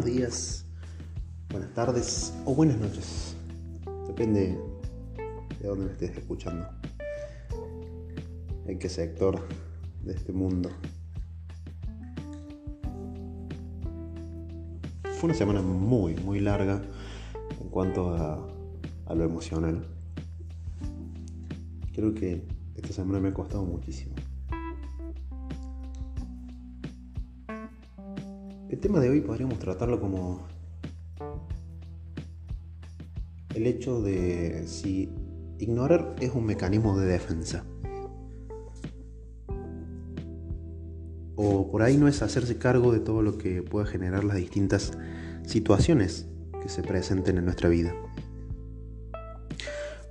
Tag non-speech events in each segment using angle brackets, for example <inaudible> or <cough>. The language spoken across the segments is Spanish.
buenos días, buenas tardes o buenas noches. Depende de dónde me estés escuchando. En qué sector de este mundo. Fue una semana muy, muy larga en cuanto a, a lo emocional. Creo que esta semana me ha costado muchísimo. El tema de hoy podríamos tratarlo como el hecho de si ignorar es un mecanismo de defensa. O por ahí no es hacerse cargo de todo lo que pueda generar las distintas situaciones que se presenten en nuestra vida.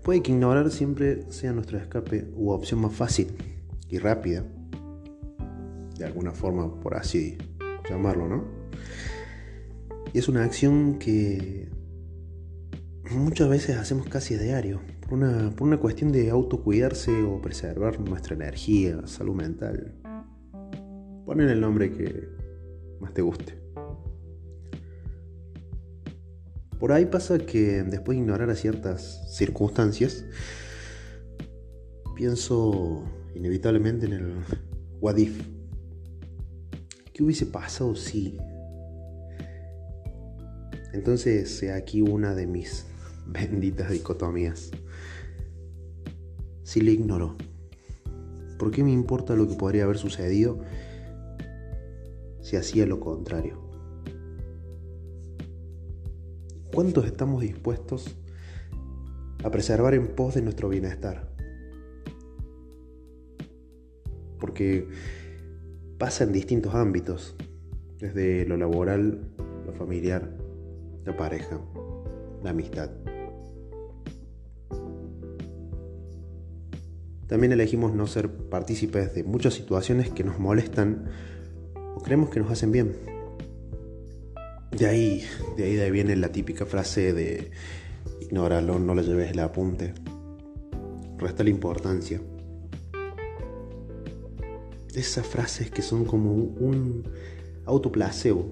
Puede que ignorar siempre sea nuestro escape u opción más fácil y rápida, de alguna forma por así llamarlo, ¿no? Y es una acción que muchas veces hacemos casi a diario, por una, por una cuestión de autocuidarse o preservar nuestra energía, salud mental. Ponen el nombre que más te guste. Por ahí pasa que después de ignorar a ciertas circunstancias, pienso inevitablemente en el what if. ¿Qué hubiese pasado si? Entonces, aquí una de mis <laughs> benditas dicotomías. Si le ignoro, ¿por qué me importa lo que podría haber sucedido si hacía lo contrario? ¿Cuántos estamos dispuestos a preservar en pos de nuestro bienestar? Porque pasa en distintos ámbitos, desde lo laboral, lo familiar, la pareja, la amistad. También elegimos no ser partícipes de muchas situaciones que nos molestan o creemos que nos hacen bien. De ahí, de ahí, de viene la típica frase de ignóralo, no le lleves el apunte. Resta la importancia esas frases que son como un autoplacebo.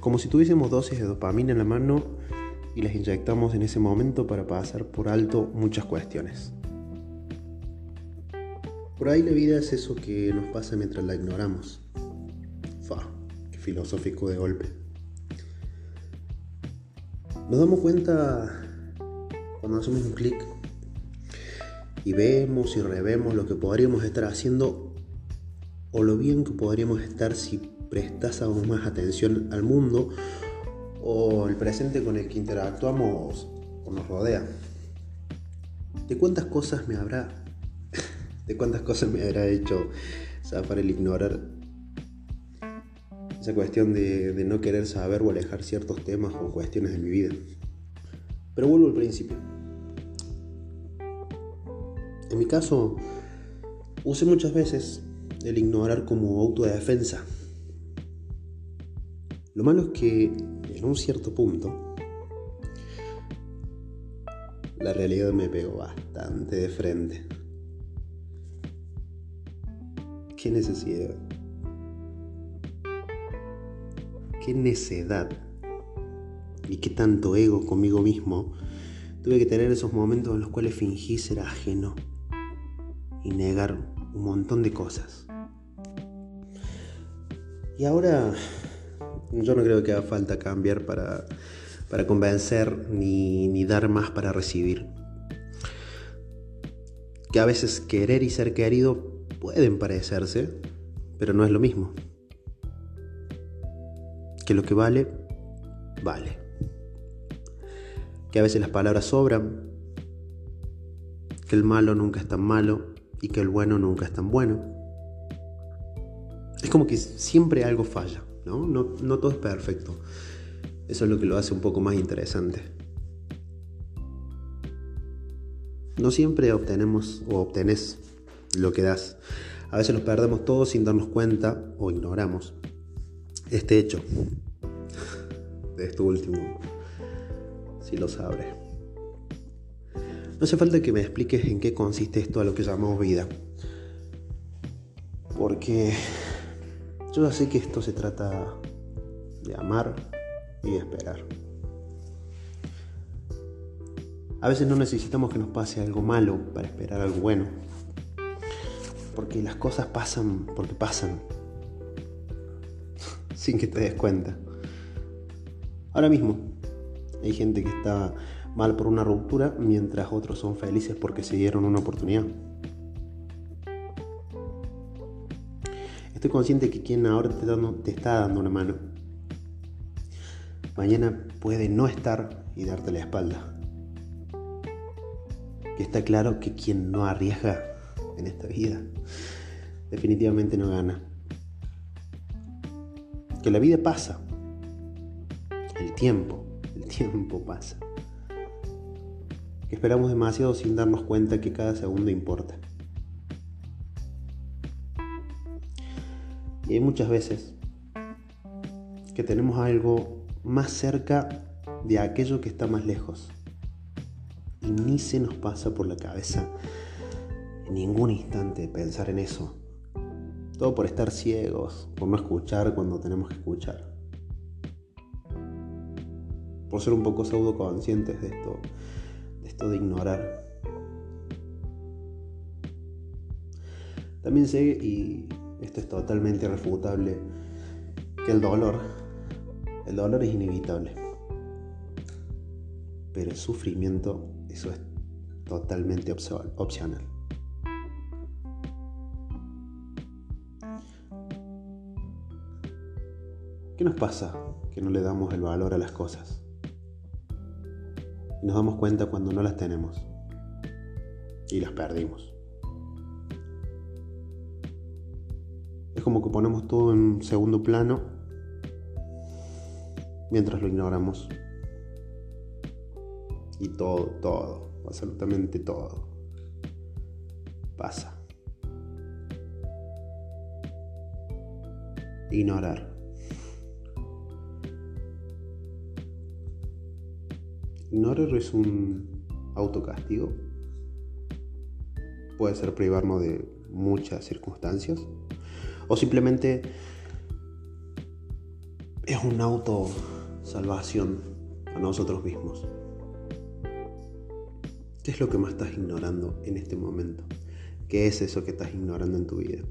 Como si tuviésemos dosis de dopamina en la mano y las inyectamos en ese momento para pasar por alto muchas cuestiones. Por ahí la vida es eso que nos pasa mientras la ignoramos. Fa, qué filosófico de golpe. Nos damos cuenta cuando hacemos un clic y vemos y revemos lo que podríamos estar haciendo o lo bien que podríamos estar si prestásemos más atención al mundo o el presente con el que interactuamos o nos rodea. ¿De cuántas cosas me habrá, <laughs> de cuántas cosas me habrá hecho zafar el ignorar esa cuestión de, de no querer saber o alejar ciertos temas o cuestiones de mi vida? Pero vuelvo al principio. En mi caso, usé muchas veces el ignorar como autodefensa. Lo malo es que en un cierto punto la realidad me pegó bastante de frente. ¿Qué necesidad? ¿Qué necedad? ¿Y qué tanto ego conmigo mismo tuve que tener esos momentos en los cuales fingí ser ajeno? y negar un montón de cosas. Y ahora yo no creo que haga falta cambiar para, para convencer ni, ni dar más para recibir. Que a veces querer y ser querido pueden parecerse, pero no es lo mismo. Que lo que vale, vale. Que a veces las palabras sobran, que el malo nunca es tan malo y que el bueno nunca es tan bueno. Es como que siempre algo falla, ¿no? No, todo es perfecto. Eso es lo que lo hace un poco más interesante. No siempre obtenemos o obtenés lo que das. A veces lo perdemos todo sin darnos cuenta o ignoramos este hecho de esto último, si lo sabré. No hace falta que me expliques en qué consiste esto a lo que llamamos vida. Porque yo ya sé que esto se trata de amar y de esperar. A veces no necesitamos que nos pase algo malo para esperar algo bueno. Porque las cosas pasan porque pasan. <laughs> Sin que te des cuenta. Ahora mismo hay gente que está mal por una ruptura mientras otros son felices porque se dieron una oportunidad. Estoy consciente que quien ahora te, te está dando una mano, mañana puede no estar y darte la espalda. Y está claro que quien no arriesga en esta vida definitivamente no gana. Que la vida pasa. El tiempo, el tiempo pasa. Esperamos demasiado sin darnos cuenta que cada segundo importa. Y hay muchas veces que tenemos algo más cerca de aquello que está más lejos. Y ni se nos pasa por la cabeza en ningún instante pensar en eso. Todo por estar ciegos, por no escuchar cuando tenemos que escuchar. Por ser un poco pseudo conscientes de esto, esto de ignorar. También sé, y esto es totalmente irrefutable, que el dolor, el dolor es inevitable. Pero el sufrimiento, eso es totalmente opcional. ¿Qué nos pasa que no le damos el valor a las cosas? Y nos damos cuenta cuando no las tenemos y las perdimos. Es como que ponemos todo en segundo plano mientras lo ignoramos. Y todo, todo, absolutamente todo pasa. Ignorar. Ignorar es un autocastigo. Puede ser privarnos de muchas circunstancias. O simplemente es una autosalvación a nosotros mismos. ¿Qué es lo que más estás ignorando en este momento? ¿Qué es eso que estás ignorando en tu vida?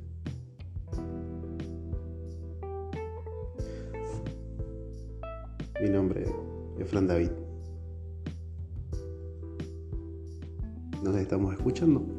Mi nombre es Fran David. Nos estamos escuchando.